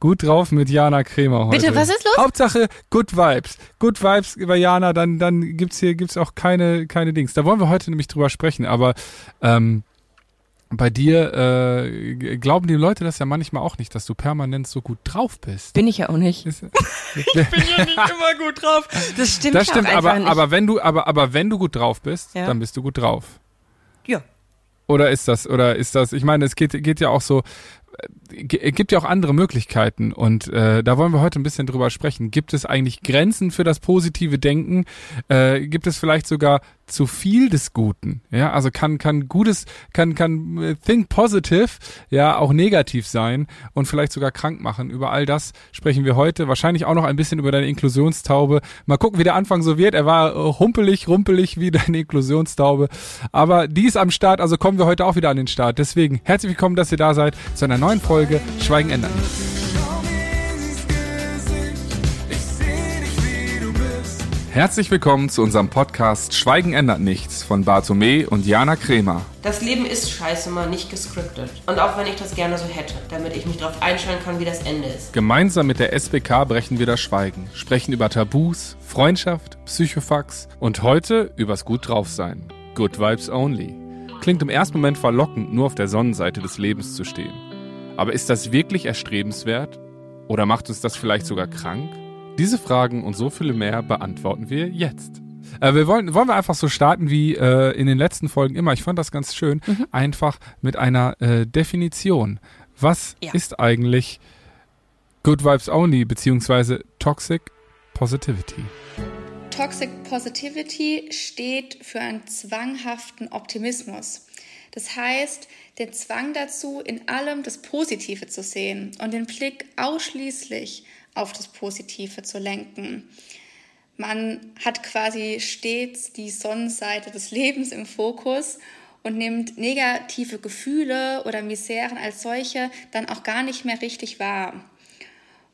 Gut drauf mit Jana Kremer heute. Bitte, was ist los? Hauptsache Good Vibes. Good Vibes über Jana, dann, dann gibt's hier gibt's auch keine, keine Dings. Da wollen wir heute nämlich drüber sprechen, aber ähm, bei dir äh, glauben die Leute das ja manchmal auch nicht, dass du permanent so gut drauf bist. Bin ich ja auch nicht. Ich bin ja nicht immer gut drauf. Das stimmt, das stimmt, aber, nicht. aber wenn du, aber, aber wenn du gut drauf bist, Ja. dann bist du gut drauf. ja. Oder ist das, oder ist das, ich meine, es geht, geht ja auch so, gibt ja auch andere Möglichkeiten und äh, da wollen wir heute ein bisschen drüber sprechen. Gibt es eigentlich Grenzen für das positive Denken? Äh, gibt es vielleicht sogar zu viel des Guten? Ja, also kann kann gutes kann kann äh, think positive ja auch negativ sein und vielleicht sogar krank machen. Über all das sprechen wir heute. Wahrscheinlich auch noch ein bisschen über deine Inklusionstaube. Mal gucken, wie der Anfang so wird. Er war äh, humpelig, rumpelig wie deine Inklusionstaube, aber die ist am Start. Also kommen wir heute auch wieder an den Start. Deswegen herzlich willkommen, dass ihr da seid zu einer neuen Folge Schweigen ändern nichts. Herzlich willkommen zu unserem Podcast Schweigen ändert nichts von Bartome und Jana Kremer. Das Leben ist scheiße mal nicht gescriptet. Und auch wenn ich das gerne so hätte, damit ich mich darauf einstellen kann, wie das Ende ist. Gemeinsam mit der SBK brechen wir das Schweigen, sprechen über Tabus, Freundschaft, Psychofax und heute übers Gut draufsein. Good Vibes Only. Klingt im ersten Moment verlockend, nur auf der Sonnenseite des Lebens zu stehen. Aber ist das wirklich erstrebenswert? Oder macht uns das vielleicht sogar krank? Diese Fragen und so viele mehr beantworten wir jetzt. Äh, wir wollen, wollen wir einfach so starten wie äh, in den letzten Folgen immer. Ich fand das ganz schön. Einfach mit einer äh, Definition. Was Ja. ist eigentlich Good Vibes Only beziehungsweise Toxic Positivity? Toxic Positivity steht für einen zwanghaften Optimismus. Das heißt, den Zwang dazu, in allem das Positive zu sehen und den Blick ausschließlich auf das Positive zu lenken. Man hat quasi stets die Sonnenseite des Lebens im Fokus und nimmt negative Gefühle oder Miseren als solche dann auch gar nicht mehr richtig wahr.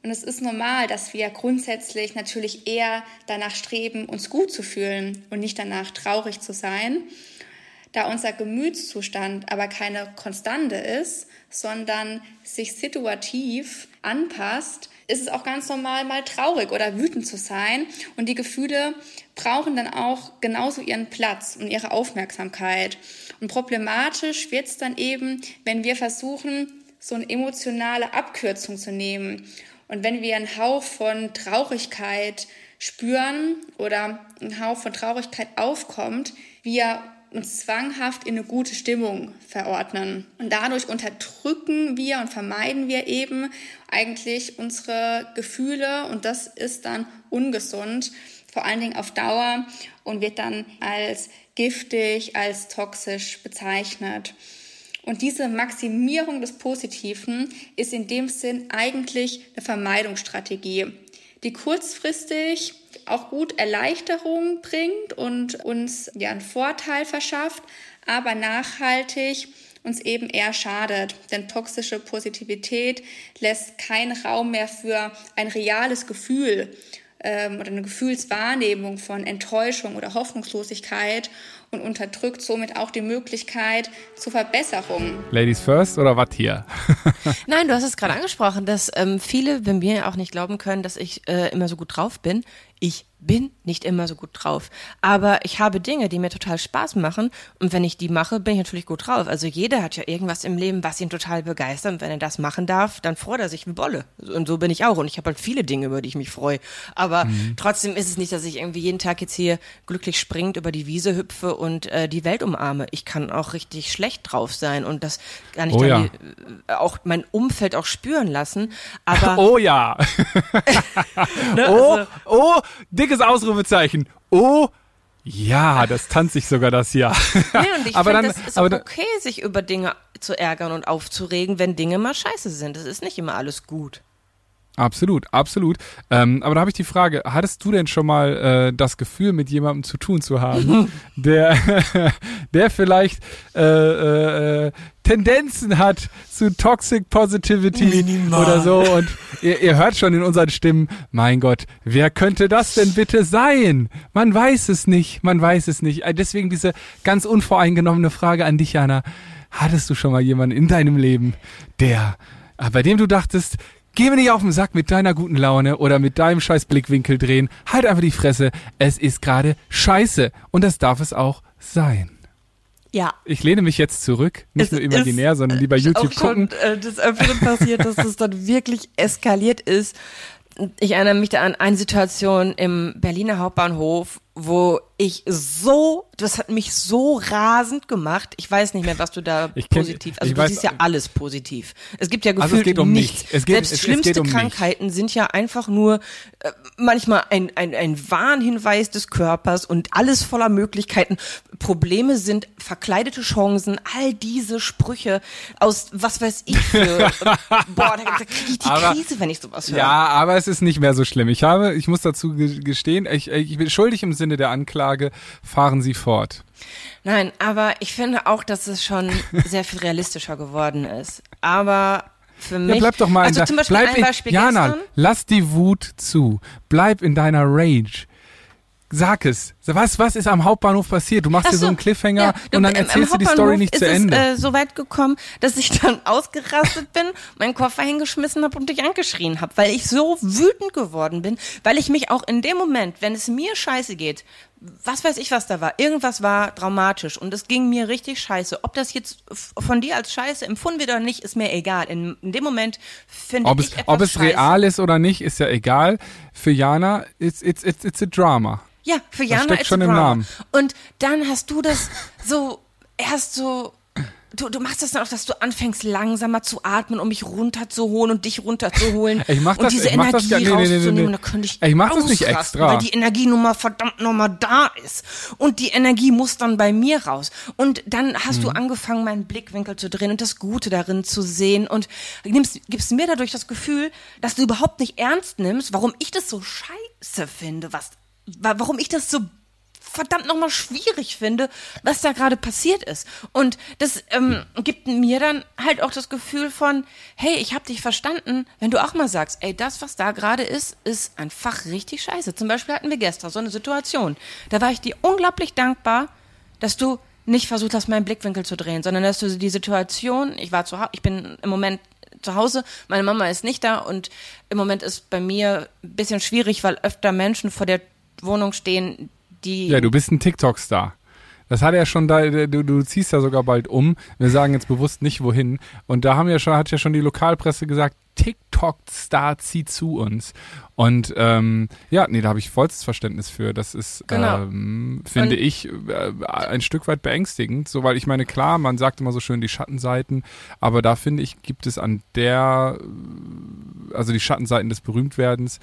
Und es ist normal, dass wir grundsätzlich natürlich eher danach streben, uns gut zu fühlen und nicht danach traurig zu sein. Da unser Gemütszustand aber keine Konstante ist, sondern sich situativ anpasst, ist es auch ganz normal, mal traurig oder wütend zu sein. Und die Gefühle brauchen dann auch genauso ihren Platz und ihre Aufmerksamkeit. Und problematisch wird es dann eben, wenn wir versuchen, so eine emotionale Abkürzung zu nehmen. Und wenn wir einen Hauch von Traurigkeit spüren oder ein Hauch von Traurigkeit aufkommt, wir uns zwanghaft in eine gute Stimmung verordnen. Und dadurch unterdrücken wir und vermeiden wir eben eigentlich unsere Gefühle und das ist dann ungesund, vor allen Dingen auf Dauer und wird dann als giftig, als toxisch bezeichnet. Und diese Maximierung des Positiven ist in dem Sinn eigentlich eine Vermeidungsstrategie, die kurzfristig auch gut Erleichterung bringt und uns ja einen Vorteil verschafft, aber nachhaltig uns eben eher schadet. Denn toxische Positivität lässt keinen Raum mehr für ein reales Gefühl ähm, oder eine Gefühlswahrnehmung von Enttäuschung oder Hoffnungslosigkeit und unterdrückt somit auch die Möglichkeit zur Verbesserung. Ladies first oder was hier? Nein, du hast es gerade angesprochen, dass ähm, viele bei mir auch nicht glauben können, dass ich äh, immer so gut drauf bin. Ich bin nicht immer so gut drauf. Aber ich habe Dinge, die mir total Spaß machen. Und wenn ich die mache, bin ich natürlich gut drauf. Also jeder hat ja irgendwas im Leben, was ihn total begeistert. Und wenn er das machen darf, dann freut er sich wie Bolle. Und so bin ich auch. Und ich habe halt viele Dinge, über die ich mich freue. Aber trotzdem ist es nicht, dass ich irgendwie jeden Tag jetzt hier glücklich springend über die Wiese hüpfe und äh, die Welt umarme. Ich kann auch richtig schlecht drauf sein. Und das kann ich Oh dann ja. die, äh, auch mein Umfeld auch spüren lassen. Aber Oh ja. ne, Oh, also, oh, dickes Ausrufezeichen. Oh, ja, das tanzt sich sogar das Jahr. nee, und ich aber finde, dann, das ist aber auch okay, sich über Dinge zu ärgern und aufzuregen, wenn Dinge mal scheiße sind. Das ist nicht immer alles gut. Absolut, absolut. Ähm, aber da habe ich die Frage, hattest du denn schon mal äh, das Gefühl, mit jemandem zu tun zu haben, der, der vielleicht äh, äh, Tendenzen hat zu Toxic Positivity oder so und ihr, ihr hört schon in unseren Stimmen, mein Gott, wer könnte das denn bitte sein? Man weiß es nicht, man weiß es nicht. Äh, Deswegen diese ganz unvoreingenommene Frage an dich, Jana. Hattest du schon mal jemanden in deinem Leben, der, äh, bei dem du dachtest, Geh mir nicht auf den Sack mit deiner guten Laune oder mit deinem scheiß Blickwinkel drehen. Halt einfach die Fresse. Es ist gerade scheiße. Und das darf es auch sein. Ja. Ich lehne mich jetzt zurück, nicht Es nur imaginär, ist, sondern lieber äh, YouTube auch schon, gucken. äh, des Öfteren passiert, dass es dann wirklich eskaliert ist. Ich erinnere mich da an eine Situation im Berliner Hauptbahnhof, wo ich so, das hat mich so rasend gemacht. Ich weiß nicht mehr, was du da Ich positiv, also ich du weiß- siehst ja alles positiv. Es gibt ja Also es gefühlt geht um nichts. mich. Es geht- Selbst es- es schlimmste geht um mich. Krankheiten sind ja einfach nur äh, manchmal ein, ein, ein Warnhinweis des Körpers und alles voller Möglichkeiten. Probleme sind verkleidete Chancen, all diese Sprüche aus was weiß ich für, boah, da, da kriege ich die Aber- Krise, wenn ich sowas höre. Ja, aber es ist nicht mehr so schlimm. Ich habe, ich muss dazu ge- gestehen, ich, ich bin schuldig im Sinne der Anklage, fahren Sie fort. Nein, aber ich finde auch, dass es schon sehr viel realistischer geworden ist. Aber für mich. Ja, bleib doch mal also in zum Beispiel bleib ein in, Beispiel Jana, gestern. lass die Wut zu. Bleib in deiner Rage. Sag es. Was, was ist am Hauptbahnhof passiert? Du machst Ach dir so einen Cliffhanger ja, du, und dann erzählst du die Story nicht zu Ende. Es äh, so weit gekommen, dass ich dann ausgerastet bin, meinen Koffer hingeschmissen habe und dich angeschrien habe, weil ich so wütend geworden bin, weil ich mich auch in dem Moment, wenn es mir scheiße geht, was weiß ich, was da war, irgendwas war dramatisch und es ging mir richtig scheiße. Ob das jetzt von dir als scheiße empfunden wird oder nicht, ist mir egal. In, in dem Moment finde ich es, etwas ob es scheiße. real ist oder nicht, ist ja egal. Für Jana, it's, it's, it's, it's a drama. Ja, für Jana steckt schon im. Namen. Und dann hast du das so erst so du, du machst das dann auch, dass du anfängst langsamer zu atmen, um mich runterzuholen und dich runterzuholen Ich mach und das- diese ich mach das Energie gar- nee, nee, nee, rauszunehmen. nee. Da könnte ich, Ich mach das nicht extra. weil die Energie nun mal verdammt nochmal da ist und die Energie muss dann bei mir raus und dann hast Mhm. du angefangen, meinen Blickwinkel zu drehen und das Gute darin zu sehen und nimmst, gibst mir dadurch das Gefühl, dass du überhaupt nicht ernst nimmst, warum ich das so scheiße finde, was, wa- warum ich das so verdammt nochmal schwierig finde, was da gerade passiert ist. Und das ähm, gibt mir dann halt auch das Gefühl von, hey, ich habe dich verstanden, wenn du auch mal sagst, ey, das, was da gerade ist, ist einfach richtig scheiße. Zum Beispiel hatten wir gestern so eine Situation. Da war ich dir unglaublich dankbar, dass du nicht versucht hast, meinen Blickwinkel zu drehen, sondern dass du die Situation, ich war zu ich bin im Moment zu Hause, meine Mama ist nicht da und im Moment ist bei mir ein bisschen schwierig, weil öfter Menschen vor der Wohnung stehen, die Ja, du bist ein TikTok-Star. Das hat er schon da, du, du ziehst ja sogar bald um. Wir sagen jetzt bewusst nicht wohin. Und da haben ja schon, hat ja schon die Lokalpresse gesagt, TikTok-Star zieht zu uns. Und ähm, ja, nee, da habe ich vollstes Verständnis für. Das ist, Genau. ähm, finde Und- ich, äh, ein Stück weit beängstigend. So, weil ich meine, klar, man sagt immer so schön die Schattenseiten, aber da finde ich, gibt es an der, also die Schattenseiten des Berühmtwerdens.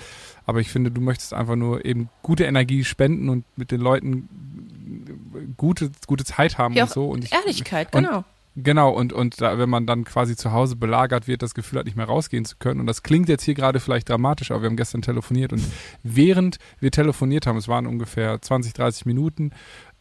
Aber ich finde, du möchtest einfach nur eben gute Energie spenden und mit den Leuten gute, gute Zeit haben Ja, und so. Und ich, Ehrlichkeit, und- genau. Genau, und, und da, wenn man dann quasi zu Hause belagert wird, das Gefühl hat, nicht mehr rausgehen zu können. Und das klingt jetzt hier gerade vielleicht dramatisch, aber wir haben gestern telefoniert und während wir telefoniert haben, es waren ungefähr 20, 30 Minuten,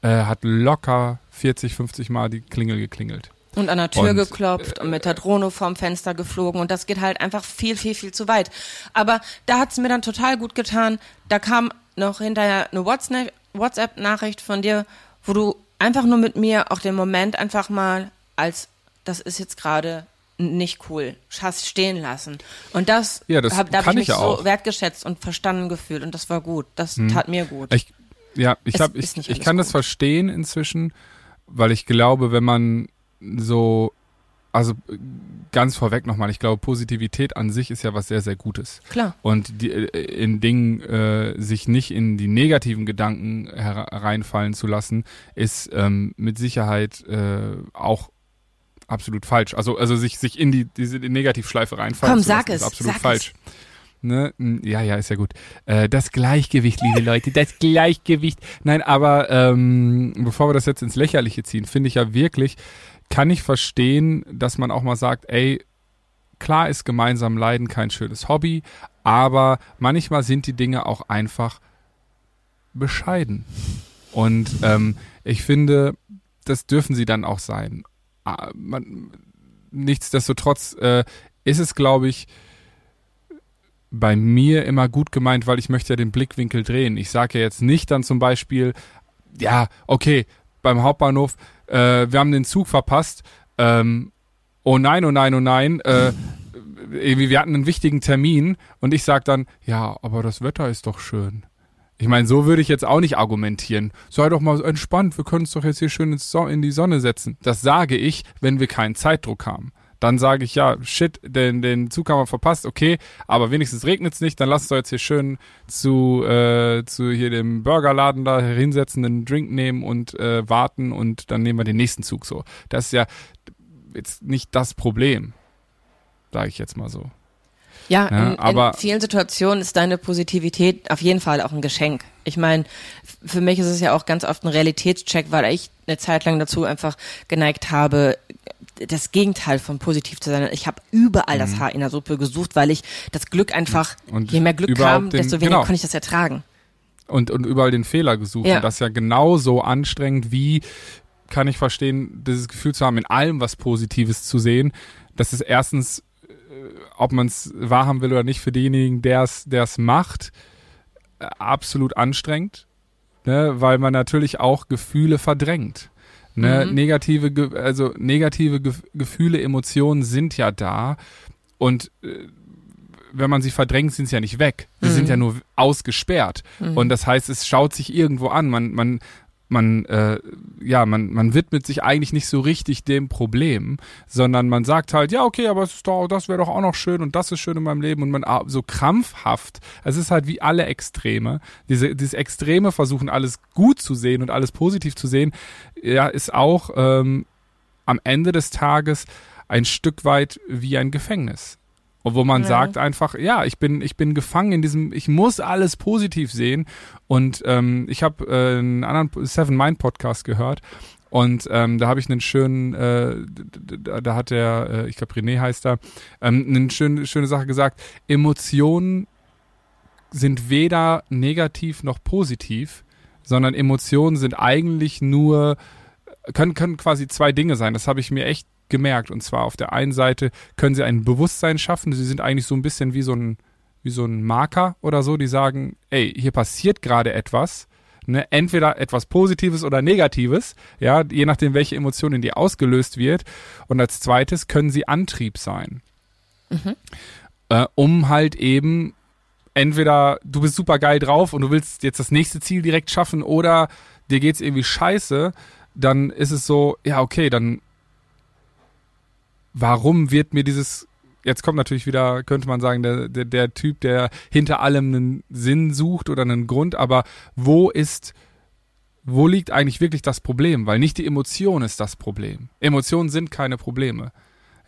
äh, hat locker 40, 50 Mal die Klingel geklingelt. Und an der Tür Und, geklopft und mit der Drohne vorm Fenster geflogen und das geht halt einfach viel, viel, viel zu weit. Aber da hat's mir dann total gut getan. Da kam noch hinterher eine WhatsApp- WhatsApp-Nachricht von dir, wo du einfach nur mit mir auch den Moment einfach mal als, das ist jetzt gerade nicht cool, hast stehen lassen. Und das, Ja, das hab, da habe ich ich mich ja so auch. wertgeschätzt und verstanden gefühlt und das war gut. Das tat mir gut. Ich, ja, ich, ist ich, ich kann das gut. verstehen inzwischen, weil ich glaube, wenn man so, also äh, ganz vorweg nochmal, ich glaube, Positivität an sich ist ja was sehr, sehr Gutes. Klar. Und die, äh, in Dingen äh, sich nicht in die negativen Gedanken her- reinfallen zu lassen, ist ähm, mit Sicherheit äh, auch absolut falsch. Also, also sich, sich in die diese Negativschleife reinfallen Komm, zu lassen, sag es, ist absolut sag es. falsch. Ne? Mm, Ja, ja, ist ja gut. Äh, das Gleichgewicht, liebe Leute, das Gleichgewicht. Nein, aber ähm, bevor wir das jetzt ins Lächerliche ziehen, finde ich ja wirklich, kann ich verstehen, dass man auch mal sagt, ey, klar ist gemeinsam Leiden kein schönes Hobby, aber manchmal sind die Dinge auch einfach bescheiden. Und ähm, ich finde, das dürfen sie dann auch sein. Ah, Man, nichtsdestotrotz äh, ist es, glaube ich, bei mir immer gut gemeint, weil ich möchte ja den Blickwinkel drehen. Ich sage ja jetzt nicht dann zum Beispiel, ja, okay, beim Hauptbahnhof, äh, wir haben den Zug verpasst, ähm, oh nein, oh nein, oh nein, äh, irgendwie, wir hatten einen wichtigen Termin und ich sag dann, ja, aber das Wetter ist doch schön. Ich meine, so würde ich jetzt auch nicht argumentieren. Sei doch mal entspannt, wir können es doch jetzt hier schön in die Sonne setzen. Das sage ich, wenn wir keinen Zeitdruck haben. Dann sage ich, ja, shit, den, den Zug haben wir verpasst, okay, aber wenigstens regnet es nicht, dann lass uns doch jetzt hier schön zu, äh, zu hier dem Burgerladen da hinsetzen, einen Drink nehmen und äh, warten und dann nehmen wir den nächsten Zug so. Das ist ja jetzt nicht das Problem, sage ich jetzt mal so. Ja, ja in, aber in vielen Situationen ist deine Positivität auf jeden Fall auch ein Geschenk. Ich meine, für mich ist es ja auch ganz oft ein Realitätscheck, weil ich eine Zeit lang dazu einfach geneigt habe, das Gegenteil von positiv zu sein. Ich habe überall mhm. das Haar in der Suppe gesucht, weil ich das Glück einfach, und je mehr Glück kam, desto weniger genau. konnte ich das ertragen. Und, und überall den Fehler gesucht. Ja. Und das ist ja genauso anstrengend wie, kann ich verstehen, dieses Gefühl zu haben, in allem was Positives zu sehen. Das ist erstens, äh, ob man es wahrhaben will oder nicht, für denjenigen, der es macht, äh, absolut anstrengend. Ne? Weil man natürlich auch Gefühle verdrängt. Ne, mhm. Negative, also negative Gefühle, Emotionen sind ja da und äh, wenn man sie verdrängt, sind sie ja nicht weg. Sie mhm. sind ja nur ausgesperrt. Mhm. Und das heißt, es schaut sich irgendwo an. Man, man, man, äh, ja, man, man widmet sich eigentlich nicht so richtig dem Problem, sondern man sagt halt, ja, okay, aber es ist doch, das wäre doch auch noch schön und das ist schön in meinem Leben und man so krampfhaft. Es ist halt wie alle Extreme. Diese, dieses Extreme versuchen alles gut zu sehen und alles positiv zu sehen, ja, ist auch ähm, am Ende des Tages ein Stück weit wie ein Gefängnis. Und wo man ja. sagt einfach, ja, ich bin, ich bin gefangen in diesem, ich muss alles positiv sehen. Und ähm, ich habe äh, einen anderen Seven Mind Podcast gehört und ähm, da habe ich einen schönen, äh, da, da hat der, äh, ich glaube René heißt er, ähm, eine schöne, schöne Sache gesagt. Emotionen sind weder negativ noch positiv, sondern Emotionen sind eigentlich nur, können, können quasi zwei Dinge sein. Das habe ich mir echt gemerkt. Und zwar auf der einen Seite können sie ein Bewusstsein schaffen. Sie sind eigentlich so ein bisschen wie so ein, wie so ein Marker oder so, die sagen, ey, hier passiert gerade etwas. Ne, entweder etwas Positives oder Negatives, ja, je nachdem, welche Emotion in dir ausgelöst wird. Und als zweites können sie Antrieb sein. Mhm. Äh, um halt eben entweder du bist super geil drauf und du willst jetzt das nächste Ziel direkt schaffen oder dir geht's irgendwie scheiße, dann ist es so, ja, okay, dann warum wird mir dieses jetzt kommt natürlich wieder, könnte man sagen, der, der, der Typ, der hinter allem einen Sinn sucht oder einen Grund, aber wo ist, wo liegt eigentlich wirklich das Problem? Weil nicht die Emotion ist das Problem. Emotionen sind keine Probleme,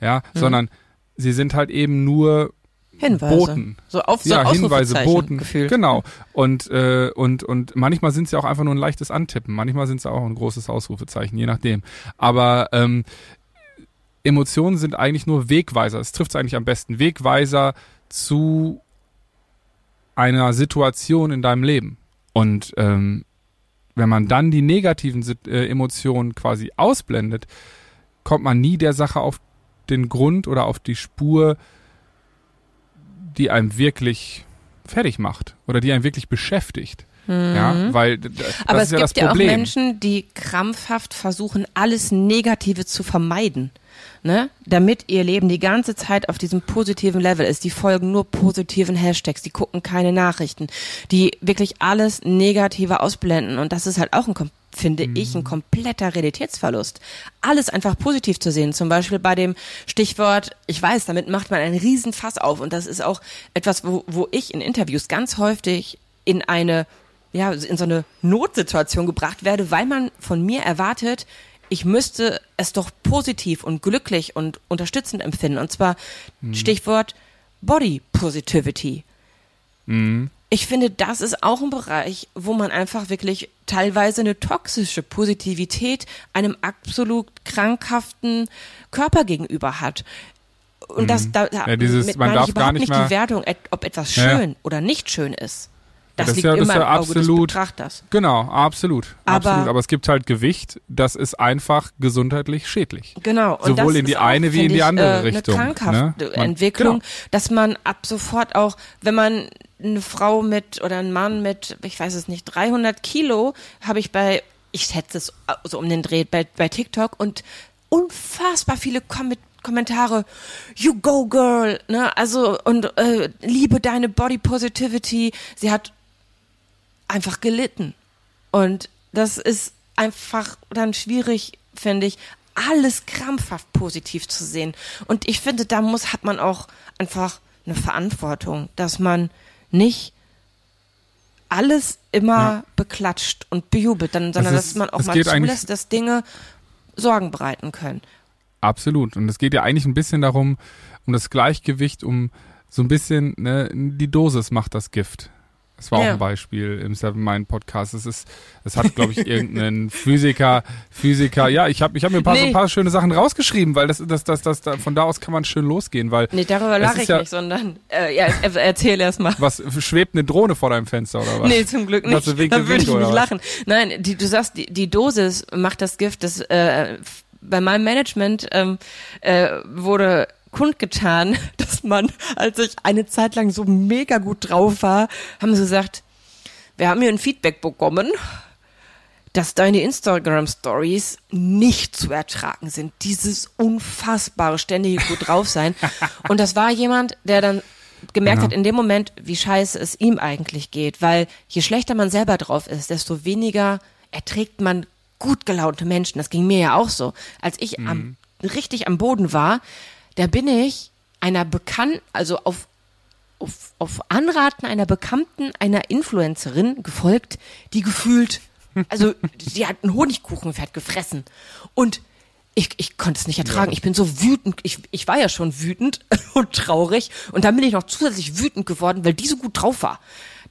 ja, mhm. sondern sie sind halt eben nur Hinweise. Boten. So auf so ja, Hinweise, Boten. Gefühl. Genau. Und, äh, und, und manchmal sind sie auch einfach nur ein leichtes Antippen. Manchmal sind sie auch ein großes Ausrufezeichen, je nachdem. Aber ähm, Emotionen sind eigentlich nur Wegweiser. Es trifft es eigentlich am besten. Wegweiser zu einer Situation in deinem Leben. Und ähm, wenn man dann die negativen äh, Emotionen quasi ausblendet, kommt man nie der Sache auf den Grund oder auf die Spur, die einem wirklich fertig macht oder die einen wirklich beschäftigt. Mhm. Ja, weil Aber es ja gibt ja auch Menschen, die krampfhaft versuchen, alles Negative zu vermeiden ne, damit ihr Leben die ganze Zeit auf diesem positiven Level ist. Die folgen nur positiven Hashtags, die gucken keine Nachrichten, die wirklich alles Negative ausblenden. Und das ist halt auch ein finde mhm. ich, ein kompletter Realitätsverlust. Alles einfach positiv zu sehen. Zum Beispiel bei dem Stichwort, ich weiß, damit macht man einen Riesenfass auf. Und das ist auch etwas, wo, wo ich in Interviews ganz häufig in eine, ja, in so eine Notsituation gebracht werde, weil man von mir erwartet, ich müsste es doch positiv und glücklich und unterstützend empfinden. Und zwar mhm. Stichwort Body Positivity. Mhm. Ich finde, das ist auch ein Bereich, wo man einfach wirklich teilweise eine toxische Positivität einem absolut krankhaften Körper gegenüber hat. Und das mhm. da, ja, dieses, man darf gar nicht, nicht die Wertung, ob etwas schön ja. oder nicht schön ist. Das, das liegt ja, das immer ja im Auge absolut. Genau, absolut. Aber, absolut. Aber es gibt halt Gewicht, das ist einfach gesundheitlich schädlich. Genau. Und Sowohl in die eine auch, wie in die andere ich, äh, Richtung. Eine krankhafte ne? man, Entwicklung, genau. dass man ab sofort auch, wenn man eine Frau mit oder einen Mann mit, ich weiß es nicht, 300 Kilo, habe ich bei, ich schätze es so um den Dreh bei, bei TikTok und unfassbar viele kommen mit Kommentare, you go girl, ne, also und äh, liebe deine Body Positivity. Sie hat einfach gelitten und das ist einfach dann schwierig, finde ich, alles krampfhaft positiv zu sehen. Und ich finde, da muss hat man auch einfach eine Verantwortung, dass man nicht alles immer ja. beklatscht und bejubelt, dann, sondern ist, dass man auch mal zulässt, dass Dinge Sorgen bereiten können. Absolut. Und es geht ja eigentlich ein bisschen darum, um das Gleichgewicht, um so ein bisschen, ne, die Dosis macht das Gift. Das war ja. auch ein Beispiel im Seven Mind Podcast. Es ist, es hat, glaube ich, irgendeinen Physiker, Physiker. Ja, ich habe, ich habe mir ein paar, nee. so ein paar schöne Sachen rausgeschrieben, weil das, das, das, das, das, von da aus kann man schön losgehen, weil. Nee, darüber lache ich ja, nicht, sondern äh, ja, erzähl erst mal. Was schwebt eine Drohne vor deinem Fenster oder was? Nee, zum Glück nicht. Winke, da würde ich nicht lachen. Nein, die, du sagst, die, die Dosis macht das Gift. Das äh, bei meinem Management ähm, äh, wurde kundgetan, dass man, als ich eine Zeit lang so mega gut drauf war, haben sie gesagt, wir haben hier ein Feedback bekommen, dass deine Instagram Stories nicht zu ertragen sind. Dieses unfassbare ständige gut drauf sein. Und das war jemand, der dann gemerkt genau. hat in dem Moment, wie scheiße es ihm eigentlich geht, weil je schlechter man selber drauf ist, desto weniger erträgt man gut gelaunte Menschen. Das ging mir ja auch so. Als ich mhm. am, richtig am Boden war, da bin ich einer bekannten, also auf, auf, auf Anraten einer Bekannten, einer Influencerin gefolgt, die gefühlt, also die hat ein Honigkuchenpferd gefressen. Und ich, ich konnte es nicht ertragen. Ja. Ich bin so wütend. Ich, ich war ja schon wütend und traurig. Und dann bin ich noch zusätzlich wütend geworden, weil die so gut drauf war.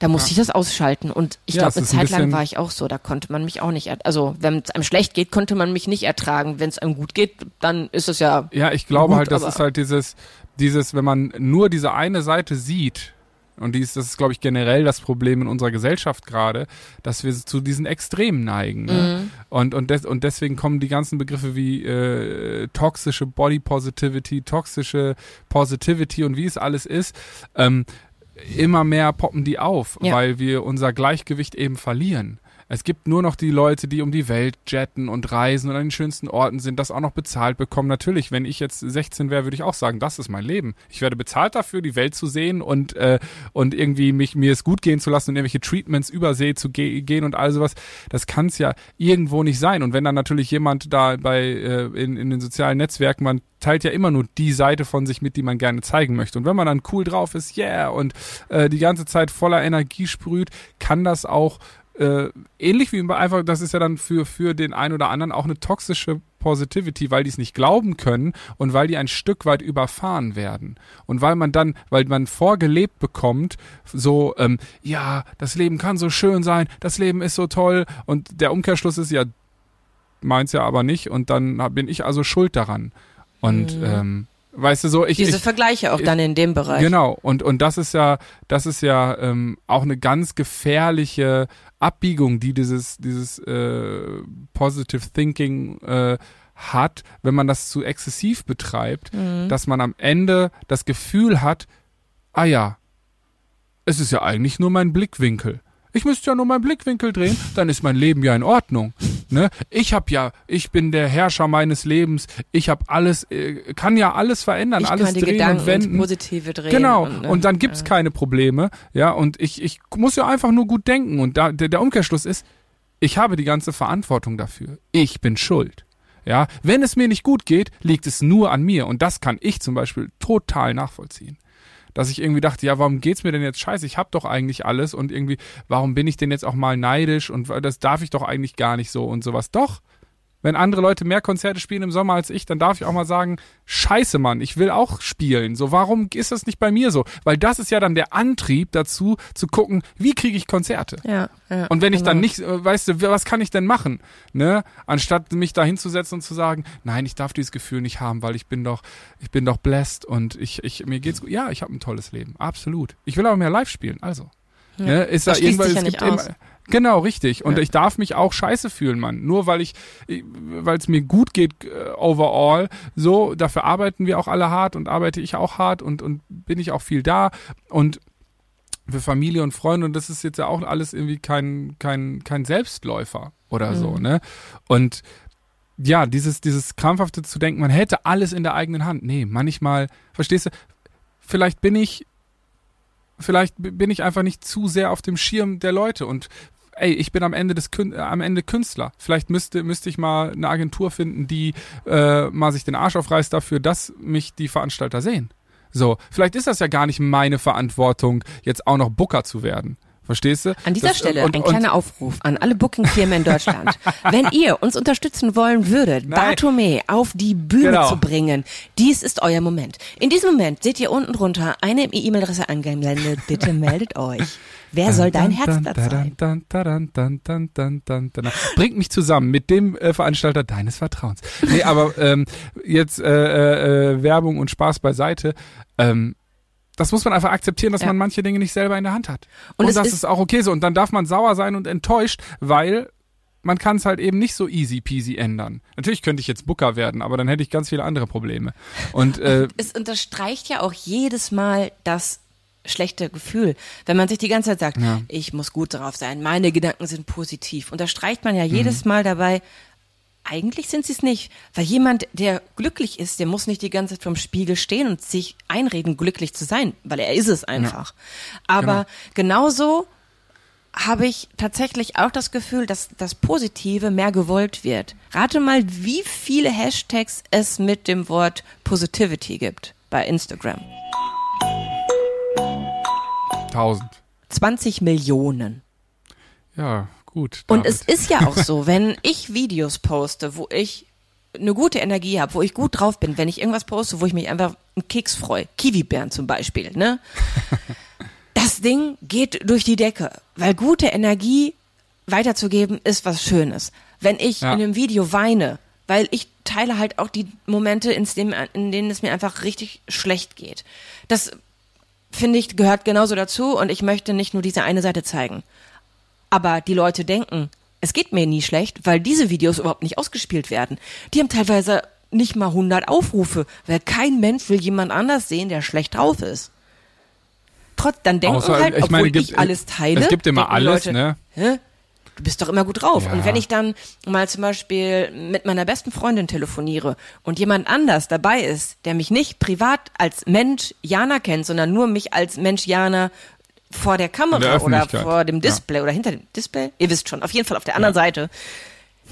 Da musste ja. ich das ausschalten. Und ich ja, glaube, eine Zeit lang war ich auch so. Da konnte man mich auch nicht, also wenn es einem schlecht geht, konnte man mich nicht ertragen. Wenn es einem gut geht, dann ist es ja. Ja, ich glaube gut, halt, das ist halt dieses, dieses, wenn man nur diese eine Seite sieht, und dies, das ist, glaube ich, generell das Problem in unserer Gesellschaft gerade, dass wir zu diesen Extremen neigen. Ne? Mhm. Und, und, des, und deswegen kommen die ganzen Begriffe wie äh, toxische Body Positivity, toxische Positivity und wie es alles ist. Ähm, immer mehr poppen die auf, ja. weil wir unser Gleichgewicht eben verlieren. Es gibt nur noch die Leute, die um die Welt jetten und reisen und an den schönsten Orten sind, das auch noch bezahlt bekommen. Natürlich, wenn ich jetzt 16 wäre, würde ich auch sagen, das ist mein Leben. Ich werde bezahlt dafür, die Welt zu sehen und, äh, und irgendwie mich, mir es gut gehen zu lassen und irgendwelche Treatments übersee zu ge gehen und all sowas. Das kann es ja irgendwo nicht sein. Und wenn dann natürlich jemand da bei äh, in, in den sozialen Netzwerken, man teilt ja immer nur die Seite von sich mit, die man gerne zeigen möchte. Und wenn man dann cool drauf ist, yeah, und äh, die ganze Zeit voller Energie sprüht, kann das auch äh, ähnlich wie einfach, das ist ja dann für, für den einen oder anderen auch eine toxische Positivity, weil die es nicht glauben können und weil die ein Stück weit überfahren werden. Und weil man dann, weil man vorgelebt bekommt, so, ähm, ja, das Leben kann so schön sein, das Leben ist so toll und der Umkehrschluss ist ja, meins ja aber nicht und dann bin ich also schuld daran. Und mhm. ähm, Weißt du so, ich diese ich, Vergleiche auch ich, dann in dem Bereich. Genau und und das ist ja das ist ja ähm, auch eine ganz gefährliche Abbiegung, die dieses dieses äh, Positive Thinking äh, hat, wenn man das zu exzessiv betreibt, mhm. dass man am Ende das Gefühl hat, ah ja, es ist ja eigentlich nur mein Blickwinkel. Ich müsste ja nur meinen Blickwinkel drehen, dann ist mein Leben ja in Ordnung. Ne? Ich habe ja, ich bin der Herrscher meines Lebens. Ich habe alles, äh, kann ja alles verändern, ich alles drehen Gedanken und wenden. Positive drehen. Genau. Und, ne? und dann gibt's ja. keine Probleme. Ja. Und ich, ich muss ja einfach nur gut denken. Und da, der, der Umkehrschluss ist, ich habe die ganze Verantwortung dafür. Ich bin schuld. Ja, wenn es mir nicht gut geht, liegt es nur an mir. Und das kann ich zum Beispiel total nachvollziehen dass ich irgendwie dachte, ja, warum geht's mir denn jetzt scheiße? Ich habe doch eigentlich alles und irgendwie, warum bin ich denn jetzt auch mal neidisch und das darf ich doch eigentlich gar nicht so und sowas. Doch, wenn andere Leute mehr Konzerte spielen im Sommer als ich, dann darf ich auch mal sagen, scheiße Mann, ich will auch spielen. So, warum ist das nicht bei mir so? Weil das ist ja dann der Antrieb dazu, zu gucken, wie kriege ich Konzerte? Ja, ja, und wenn ich dann genau. nicht, äh, weißt du, was kann ich denn machen? Ne? Anstatt mich da hinzusetzen und zu sagen, nein, ich darf dieses Gefühl nicht haben, weil ich bin doch, ich bin doch blessed und ich, ich, mir geht's gut. Ja, ich habe ein tolles Leben. Absolut. Ich will aber mehr live spielen, also. Ja. Ne? Ist das da irgendwas, es ja gibt immer, Genau, richtig. Und ja. ich darf mich auch scheiße fühlen, Mann. Nur weil ich, weil es mir gut geht äh, overall, so, dafür arbeiten wir auch alle hart und arbeite ich auch hart und, und bin ich auch viel da und für Familie und Freunde und das ist jetzt ja auch alles irgendwie kein, kein, kein Selbstläufer oder mhm. so, ne? Und ja, dieses, dieses krampfhafte zu denken, man hätte alles in der eigenen Hand. Nee, manchmal, verstehst du, vielleicht bin ich, vielleicht bin ich einfach nicht zu sehr auf dem Schirm der Leute und ey, ich bin am Ende des Kün am Ende Künstler. Vielleicht müsste müsste ich mal eine Agentur finden, die äh, mal sich den Arsch aufreißt dafür, dass mich die Veranstalter sehen. So, vielleicht ist das ja gar nicht meine Verantwortung, jetzt auch noch Booker zu werden. Verstehst du? An dieser das, Stelle und, ein und, kleiner Aufruf an alle Booking-Firmen in Deutschland. Wenn ihr uns unterstützen wollen würdet, Nein. Bartome auf die Bühne Genau. zu bringen, dies ist euer Moment. In diesem Moment seht ihr unten drunter eine E-Mail-Adresse angemeldet. Bitte meldet euch. Wer soll dein Herzblatt sein? Bringt mich zusammen mit dem äh, Veranstalter deines Vertrauens. Nee, aber ähm, jetzt äh, äh, äh, Werbung und Spaß beiseite. Ähm, das muss man einfach akzeptieren, dass Ja. man manche Dinge nicht selber in der Hand hat. Und Und, es das ist- ist, auch okay so. Und dann darf man sauer sein und enttäuscht, weil man kann es halt eben nicht so easy peasy ändern. Natürlich könnte ich jetzt Booker werden, aber dann hätte ich ganz viele andere Probleme. Und äh, Es unterstreicht ja auch jedes Mal das schlechte Gefühl, wenn man sich die ganze Zeit sagt, Ja. ich muss gut drauf sein, meine Gedanken sind positiv. Unterstreicht man ja Mhm. jedes Mal dabei, eigentlich sind sie es nicht. Weil jemand, der glücklich ist, der muss nicht die ganze Zeit vorm Spiegel stehen und sich einreden, glücklich zu sein, weil er ist es einfach. Aber genauso habe ich tatsächlich auch das Gefühl, dass das Positive mehr gewollt wird. Rate mal, wie viele Hashtags es mit dem Wort Positivity gibt bei Instagram. 1000. 20 Millionen. Ja, gut. Und David. es ist ja auch so, wenn ich Videos poste, wo ich eine gute Energie habe, wo ich gut drauf bin, wenn ich irgendwas poste, wo ich mich einfach einen Keks freue, Kiwibären zum Beispiel, ne? Das Ding geht durch die Decke, weil gute Energie weiterzugeben ist was Schönes. Wenn ich Ja. in einem Video weine, weil ich teile halt auch die Momente, in denen es mir einfach richtig schlecht geht. Das finde ich gehört genauso dazu und ich möchte nicht nur diese eine Seite zeigen. Aber die Leute denken, es geht mir nie schlecht, weil diese Videos überhaupt nicht ausgespielt werden. Die haben teilweise nicht mal 100 Aufrufe, weil kein Mensch will jemand anders sehen, der schlecht drauf ist. Trotz, dann denken Außer, halt, ich obwohl meine, ich gibt- alles teile. es gibt immer alles, Leute, ne? Hä? Du bist doch immer gut drauf. Ja. Und wenn ich dann mal zum Beispiel mit meiner besten Freundin telefoniere und jemand anders dabei ist, der mich nicht privat als Mensch Jana kennt, sondern nur mich als Mensch Jana vor der Kamera der oder vor dem Ja. Display oder hinter dem Display, ihr wisst schon, auf jeden Fall auf der anderen Seite,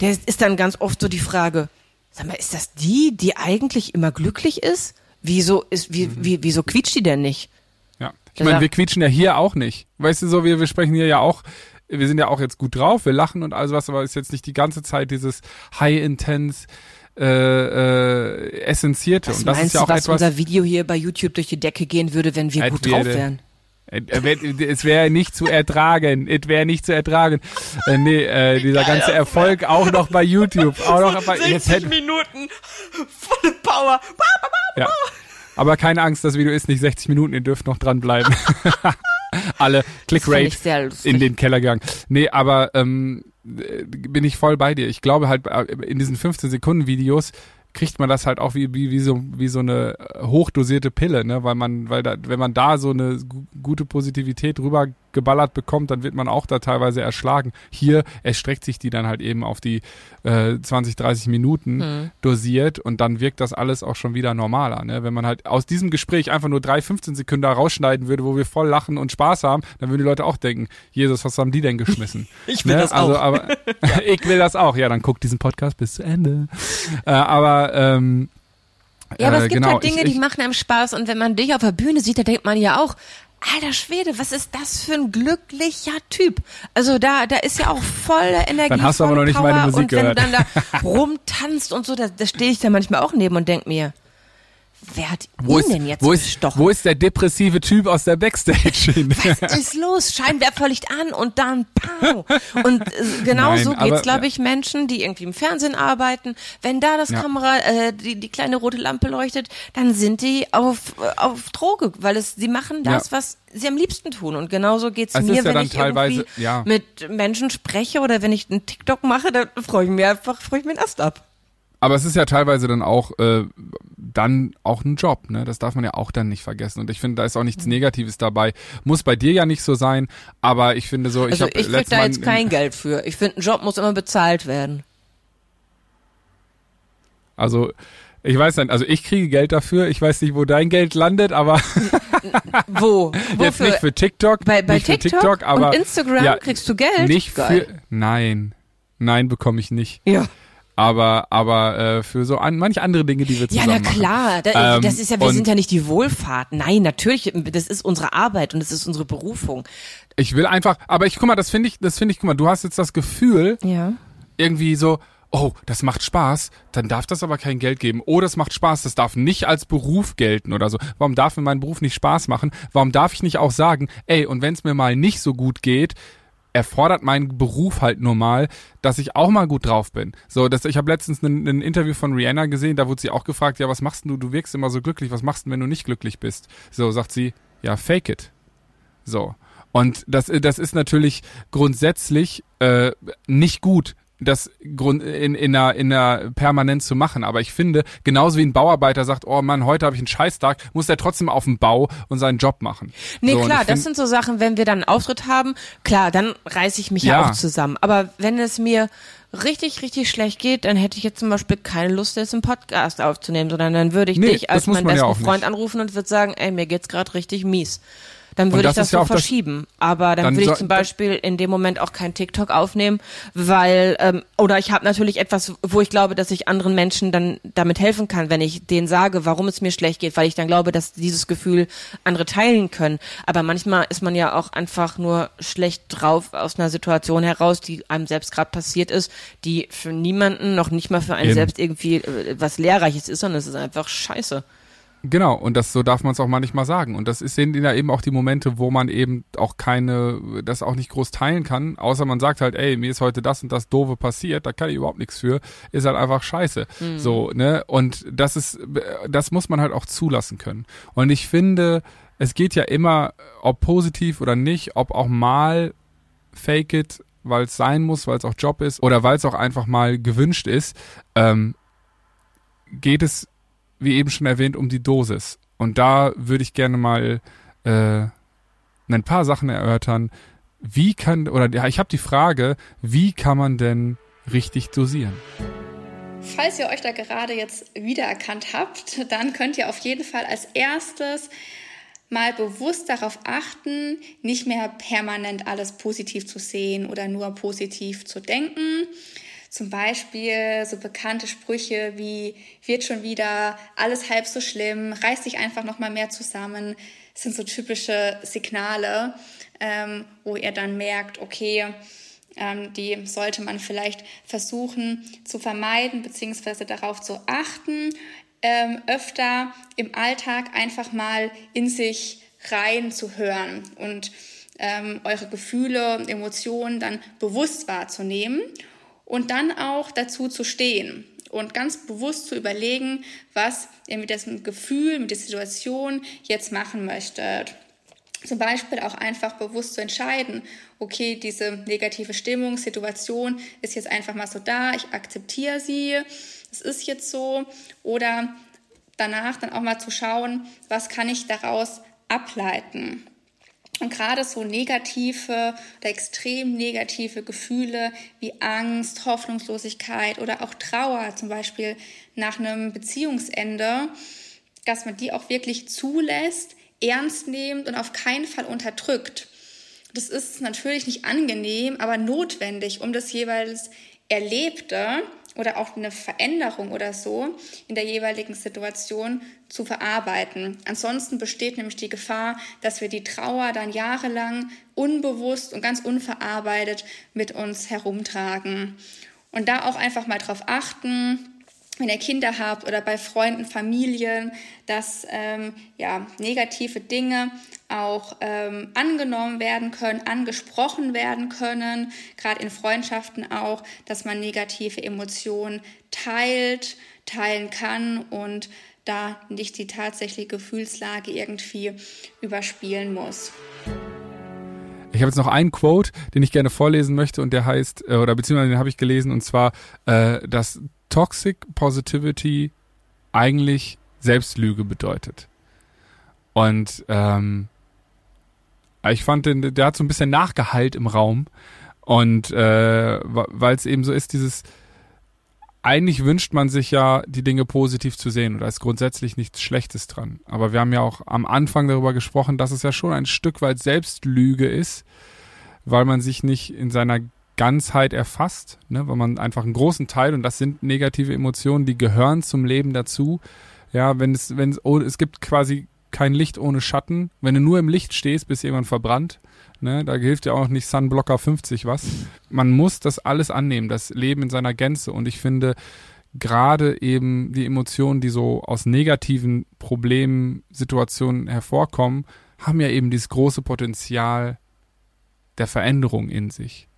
der ist, dann ganz oft so die Frage, sag mal, ist das die, die eigentlich immer glücklich ist? Wieso ist, wie, wie, wieso quietscht die denn nicht? Ja. Ich Ja. meine, wir quietschen ja hier auch nicht. Weißt du so, wir, wir sprechen hier ja auch, wir sind ja auch jetzt gut drauf, wir lachen und all sowas, aber ist jetzt nicht die ganze Zeit dieses High-Intense äh, äh, Essentierte. Was und das meinst ist ja du, auch was etwas. unser Video hier bei YouTube durch die Decke gehen würde, wenn wir gut drauf wären? Äh, äh, Es wäre nicht zu ertragen. Es wäre nicht zu ertragen. Äh, nee, äh, dieser ganze Erfolg auch noch bei YouTube. Auch noch bei, jetzt hätte, Minuten volle Power. ja. Aber keine Angst, das Video ist nicht 60 Minuten, ihr dürft noch dranbleiben. Alle Clickrate in den Keller gegangen. Nee, aber ähm, äh, bin ich voll bei dir. Ich glaube halt, äh, in diesen 15 Sekunden Videos kriegt man das halt auch wie, wie, wie so wie so eine äh, hochdosierte Pille, ne? Weil man, weil da, wenn man da so eine gu gute Positivität rüber geballert bekommt, dann wird man auch da teilweise erschlagen. Hier erstreckt sich die dann halt eben auf die äh, 20, 30 Minuten Hm. dosiert und dann wirkt das alles auch schon wieder normaler. Ne? Wenn man halt aus diesem Gespräch einfach nur drei, 15 Sekunden da rausschneiden würde, wo wir voll lachen und Spaß haben, dann würden die Leute auch denken, Jesus, was haben die denn geschmissen? Ich will ne? das also, auch. Aber, ich will das auch. Ja, dann guck diesen Podcast bis zu Ende. Äh, aber ähm, Ja, aber äh, es gibt genau, halt Dinge, ich, ich, die machen einem Spaß und wenn man dich auf der Bühne sieht, da denkt man ja auch, alter Schwede, was ist das für ein glücklicher Typ? Also da, da ist ja auch volle Energie, Dann hast du aber noch nicht Power meine Musik und wenn gehört. du dann da rumtanzt und so, da, da stehe ich da manchmal auch neben und denk mir, wer hat wo ihn ist, denn jetzt wo, ist, bestochen? wo ist der depressive Typ aus der Backstage hin? Was ist los? Scheinwerferlicht an und dann pow. Und äh, genau Nein, so geht's, glaube ich, Menschen, die irgendwie im Fernsehen arbeiten. Wenn da das Ja. Kamera, äh, die, die kleine rote Lampe leuchtet, dann sind die auf, äh, auf Droge, weil es, sie machen das, Ja. was sie am liebsten tun. Und genauso geht's Es mir, ja wenn dann ich teilweise- irgendwie ja. mit Menschen spreche oder wenn ich einen TikTok mache, dann freue ich mich einfach, freue ich mir den Ast ab. Aber es ist ja teilweise dann auch äh, dann auch ein Job, ne? Das darf man ja auch dann nicht vergessen. Und ich finde, da ist auch nichts Mhm. Negatives dabei. Muss bei dir ja nicht so sein, aber ich finde so, ich Also habe ich krieg da jetzt kein Geld für. Ich finde, ein Job muss immer bezahlt werden. Also ich weiß nicht, also ich kriege Geld dafür. Ich weiß nicht, wo dein Geld landet, aber Wo? jetzt nicht für TikTok, Bei, bei nicht für TikTok, TikTok, aber und Instagram ja, kriegst du Geld? nicht Geil. für nein, nein bekomme ich nicht. Ja. Aber aber äh, für so an, manche andere Dinge, die wir Ja, zusammen na machen. klar. Da, Ähm, das ist ja, wir sind ja nicht die Wohlfahrt. Nein, natürlich, das ist unsere Arbeit und das ist unsere Berufung. Ich will einfach, aber ich guck mal, das finde ich, das finde ich, guck mal, du hast jetzt das Gefühl, Ja. irgendwie so, oh, das macht Spaß, dann darf das aber kein Geld geben. Oh, das macht Spaß, das darf nicht als Beruf gelten oder so. Warum darf mir mein Beruf nicht Spaß machen? Warum darf ich nicht auch sagen, ey, und wenn es mir mal nicht so gut geht, erfordert mein Beruf halt nur mal, dass ich auch mal gut drauf bin. So, das, ich habe letztens ein, ein Interview von Rihanna gesehen, da wurde sie auch gefragt, ja, was machst du? Du wirkst immer so glücklich, was machst du, wenn du nicht glücklich bist? So, sagt sie, ja, fake it. So. Und das, das ist natürlich grundsätzlich äh, nicht gut, das Grund in, in, einer, in einer Permanenz zu machen. Aber ich finde, genauso wie ein Bauarbeiter sagt, oh Mann, heute habe ich einen Scheißtag, muss er trotzdem auf dem Bau und seinen Job machen. Nee, so, klar, das sind so Sachen, wenn wir dann einen Auftritt haben, klar, dann reiße ich mich ja. Ja. auch zusammen. Aber wenn es mir richtig, richtig schlecht geht, dann hätte ich jetzt zum Beispiel keine Lust, jetzt einen Podcast aufzunehmen, sondern dann würde ich Nee, dich als meinen ja besten auch Freund anrufen und würde sagen, ey, mir geht's gerade richtig mies. Dann würde ich das ja so auch das- verschieben. Aber dann, Dann würde ich so- zum Beispiel in dem Moment auch kein TikTok aufnehmen, weil, ähm, oder ich habe natürlich etwas, wo ich glaube, dass ich anderen Menschen dann damit helfen kann, wenn ich denen sage, warum es mir schlecht geht, weil ich dann glaube, dass dieses Gefühl andere teilen können. Aber manchmal ist man ja auch einfach nur schlecht drauf aus einer Situation heraus, die einem selbst gerade passiert ist, die für niemanden, noch nicht mal für einen Eben. selbst irgendwie äh, was Lehrreiches ist, sondern es ist einfach scheiße. Genau, und das so darf man es auch manchmal sagen. Und das ist, sind ja eben auch die Momente, wo man eben auch keine, das auch nicht groß teilen kann, außer man sagt halt, ey, mir ist heute das und das doofe passiert, da kann ich überhaupt nichts für, ist halt einfach scheiße. So, ne? Und das ist, das muss man halt auch zulassen können. Und ich finde, es geht ja immer, ob positiv oder nicht, ob auch mal fake it, weil es sein muss, weil es auch Job ist oder weil es auch einfach mal gewünscht ist, ähm, geht es wie eben schon erwähnt, um die Dosis. Und da würde ich gerne mal äh, ein paar Sachen erörtern. Wie kann, oder ja, ich habe die Frage, wie kann man denn richtig dosieren? Falls ihr euch da gerade jetzt wiedererkannt habt, dann könnt ihr auf jeden Fall als erstes mal bewusst darauf achten, nicht mehr permanent alles positiv zu sehen oder nur positiv zu denken. Zum Beispiel so bekannte Sprüche wie wird schon wieder alles halb so schlimm, reiß dich einfach noch mal mehr zusammen, sind so typische Signale, ähm, wo ihr dann merkt, okay, ähm, die sollte man vielleicht versuchen zu vermeiden beziehungsweise darauf zu achten, ähm, öfter im Alltag einfach mal in sich rein zu hören und ähm, eure Gefühle und Emotionen dann bewusst wahrzunehmen und dann auch dazu zu stehen und ganz bewusst zu überlegen, was ihr mit diesem Gefühl, mit der Situation jetzt machen möchtet. Zum Beispiel auch einfach bewusst zu entscheiden, okay, diese negative Stimmung, Situation ist jetzt einfach mal so da, ich akzeptiere sie, es ist jetzt so. Oder danach dann auch mal zu schauen, was kann ich daraus ableiten. Und gerade so negative oder extrem negative Gefühle wie Angst, Hoffnungslosigkeit oder auch Trauer, zum Beispiel nach einem Beziehungsende, dass man die auch wirklich zulässt, ernst nimmt und auf keinen Fall unterdrückt. Das ist natürlich nicht angenehm, aber notwendig, um das jeweils Erlebte oder auch eine Veränderung oder so in der jeweiligen Situation zu verarbeiten. Ansonsten besteht nämlich die Gefahr, dass wir die Trauer dann jahrelang unbewusst und ganz unverarbeitet mit uns herumtragen. Und da auch einfach mal drauf achten, wenn ihr Kinder habt oder bei Freunden, Familien, dass ähm, ja, negative Dinge auch ähm, angenommen werden können, angesprochen werden können, gerade in Freundschaften auch, dass man negative Emotionen teilt, teilen kann und da nicht die tatsächliche Gefühlslage irgendwie überspielen muss. Ich habe jetzt noch einen Quote, den ich gerne vorlesen möchte und der heißt, äh, oder beziehungsweise den habe ich gelesen und zwar, äh, dass Toxic Positivity eigentlich Selbstlüge bedeutet. Und ähm, ich fand den, der hat so ein bisschen Nachgehalt im Raum und äh, weil es eben so ist, dieses eigentlich wünscht man sich ja, die Dinge positiv zu sehen und da ist grundsätzlich nichts Schlechtes dran. Aber wir haben ja auch am Anfang darüber gesprochen, dass es ja schon ein Stück weit Selbstlüge ist, weil man sich nicht in seiner Ganzheit erfasst, ne, weil man einfach einen großen Teil, und das sind negative Emotionen, die gehören zum Leben dazu. Ja, wenn es, wenn es, oh, es gibt quasi kein Licht ohne Schatten. Wenn du nur im Licht stehst, bist irgendwann verbrannt. Ne, da hilft ja auch nicht Sunblocker 50 was. Man muss das alles annehmen, das Leben in seiner Gänze. Und ich finde, gerade eben die Emotionen, die so aus negativen Problemen, Situationen hervorkommen, haben ja eben dieses große Potenzial der Veränderung in sich.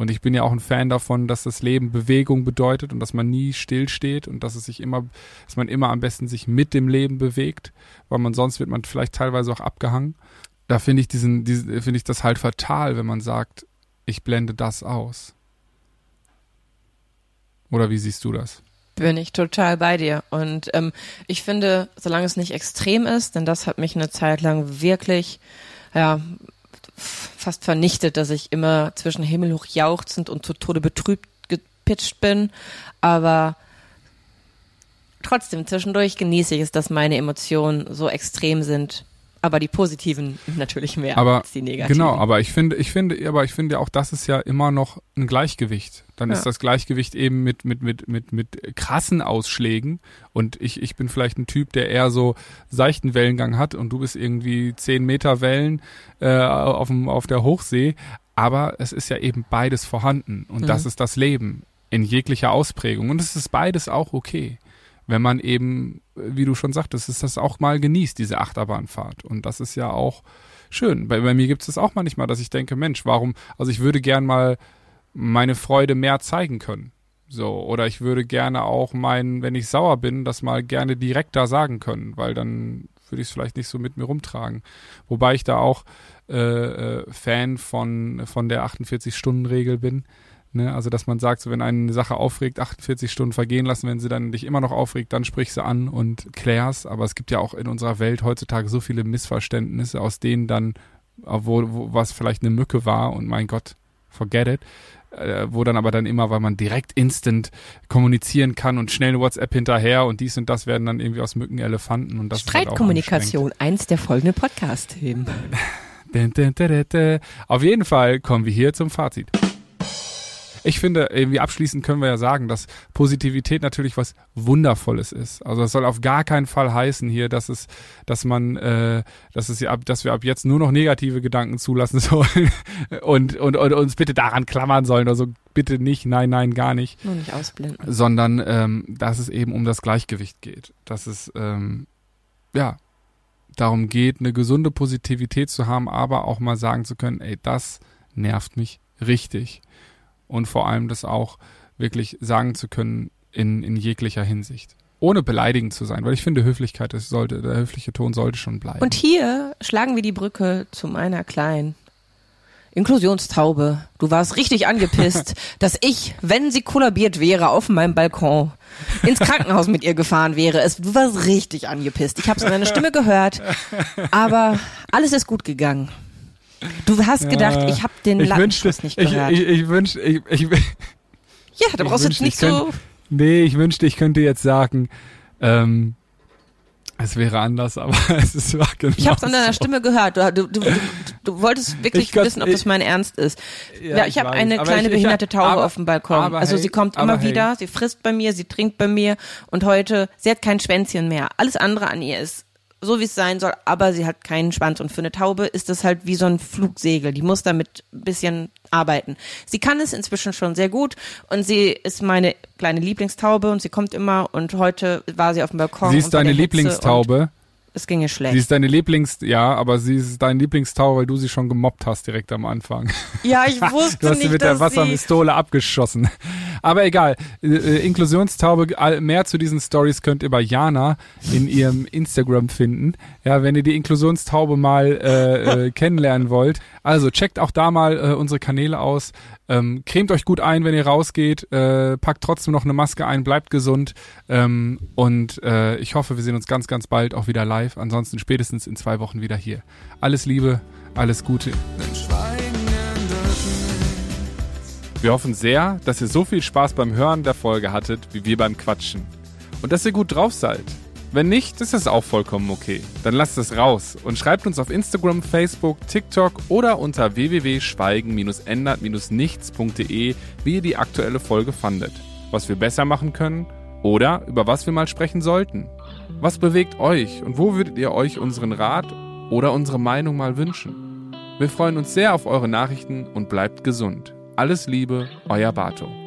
Und ich bin ja auch ein Fan davon, dass das Leben Bewegung bedeutet und dass man nie stillsteht und dass es sich immer, dass man immer am besten sich mit dem Leben bewegt, weil man sonst wird man vielleicht teilweise auch abgehangen da finde ich diesen, diesen finde ich das halt fatal, wenn man sagt, ich blende das aus. Oder wie siehst du das? Bin ich total bei dir. Und ähm, ich finde, solange es nicht extrem ist, denn das hat mich eine Zeit lang wirklich, ja, fast vernichtet, dass ich immer zwischen himmelhoch jauchzend und zu Tode betrübt gepitcht bin. Aber trotzdem, zwischendurch genieße ich es, dass meine Emotionen so extrem sind, aber die positiven natürlich mehr aber, als die negativen. Genau, aber ich finde, ich finde, aber ich finde auch, das ist ja immer noch ein Gleichgewicht. Dann ja. ist das Gleichgewicht eben mit, mit, mit, mit, mit krassen Ausschlägen. Und ich, ich bin vielleicht ein Typ, der eher so seichten Wellengang hat und du bist irgendwie zehn Meter Wellen äh, auf, dem, auf der Hochsee. Aber es ist ja eben beides vorhanden. Und mhm. das ist das Leben in jeglicher Ausprägung. Und es ist beides auch okay wenn man eben, wie du schon sagtest, ist das auch mal genießt, diese Achterbahnfahrt. Und das ist ja auch schön. Bei, bei mir gibt es das auch manchmal, dass ich denke, Mensch, warum, also ich würde gern mal meine Freude mehr zeigen können. So, oder ich würde gerne auch meinen, wenn ich sauer bin, das mal gerne direkter sagen können, weil dann würde ich es vielleicht nicht so mit mir rumtragen. Wobei ich da auch äh, äh, Fan von, von der 48-Stunden-Regel bin. Ne? Also, dass man sagt, so, wenn eine Sache aufregt, 48 Stunden vergehen lassen, wenn sie dann dich immer noch aufregt, dann sprich sie an und klär's. Aber es gibt ja auch in unserer Welt heutzutage so viele Missverständnisse, aus denen dann, wo, wo was vielleicht eine Mücke war und mein Gott, forget it, äh, wo dann aber dann immer, weil man direkt instant kommunizieren kann und schnell eine WhatsApp hinterher und dies und das werden dann irgendwie aus Mücken Elefanten und das Streitkommunikation, halt eins der folgenden Podcast-Themen. Auf jeden Fall kommen wir hier zum Fazit ich finde, irgendwie abschließend können wir ja sagen, dass Positivität natürlich was Wundervolles ist. Also es soll auf gar keinen Fall heißen hier, dass es, dass man, äh, dass es ab, dass wir ab jetzt nur noch negative Gedanken zulassen sollen und, und, und uns bitte daran klammern sollen. Also bitte nicht, nein, nein, gar nicht. Nur nicht ausblenden. Sondern ähm, dass es eben um das Gleichgewicht geht. Dass es ähm, ja darum geht, eine gesunde Positivität zu haben, aber auch mal sagen zu können, ey, das nervt mich richtig und vor allem das auch wirklich sagen zu können in, in jeglicher Hinsicht. Ohne beleidigend zu sein, weil ich finde, Höflichkeit ist, sollte, der höfliche Ton sollte schon bleiben. Und hier schlagen wir die Brücke zu meiner kleinen Inklusionstaube. Du warst richtig angepisst, dass ich, wenn sie kollabiert wäre, auf meinem Balkon ins Krankenhaus mit ihr gefahren wäre. Es, du warst richtig angepisst. Ich habe es an deiner Stimme gehört, aber alles ist gut gegangen. Du hast gedacht, ich habe den Lattenschluss nicht gehört. Ich, ich, ich wünschte, ich, ich, Ja, da brauchst du jetzt nicht so... Nee, ich wünschte, ich könnte jetzt sagen, ähm, es wäre anders, aber es ist war genau Ich habe es an deiner Stimme gehört. Du, du, du, du wolltest wirklich Gott, wissen, ob das mein Ernst ist. Ja, ja ich, ich habe eine kleine ich, behinderte Taube aber, auf dem Balkon. Also hey, sie kommt immer hey. wieder, sie frisst bei mir, sie trinkt bei mir und heute, sie hat kein Schwänzchen mehr. Alles andere an ihr ist so wie es sein soll, aber sie hat keinen Schwanz. Und für eine Taube ist das halt wie so ein Flugsegel. Die muss damit ein bisschen arbeiten. Sie kann es inzwischen schon sehr gut und sie ist meine kleine Lieblingstaube und sie kommt immer und heute war sie auf dem Balkon. Sie ist deine Lieblingstaube? es ging ihr schlecht. Sie ist deine Lieblings, ja, aber sie ist dein Lieblingstaube, weil du sie schon gemobbt hast direkt am Anfang. Ja, ich wusste du hast nicht, sie mit der Wasserpistole abgeschossen. Aber egal, äh, äh, Inklusionstaube, mehr zu diesen Stories könnt ihr bei Jana in ihrem Instagram finden. Ja, wenn ihr die Inklusionstaube mal äh, äh, kennenlernen wollt. Also checkt auch da mal äh, unsere Kanäle aus. Ähm, cremt euch gut ein, wenn ihr rausgeht. Äh, packt trotzdem noch eine Maske ein, bleibt gesund. Ähm, und äh, ich hoffe, wir sehen uns ganz, ganz bald auch wieder live. Ansonsten spätestens in zwei Wochen wieder hier. Alles Liebe, alles Gute. Wir hoffen sehr, dass ihr so viel Spaß beim Hören der Folge hattet, wie wir beim Quatschen. Und dass ihr gut drauf seid. Wenn nicht, ist das auch vollkommen okay. Dann lasst es raus und schreibt uns auf Instagram, Facebook, TikTok oder unter www.schweigen-ändert-nichts.de, wie ihr die aktuelle Folge fandet, was wir besser machen können oder über was wir mal sprechen sollten. Was bewegt euch und wo würdet ihr euch unseren Rat oder unsere Meinung mal wünschen? Wir freuen uns sehr auf eure Nachrichten und bleibt gesund. Alles Liebe, euer Bato.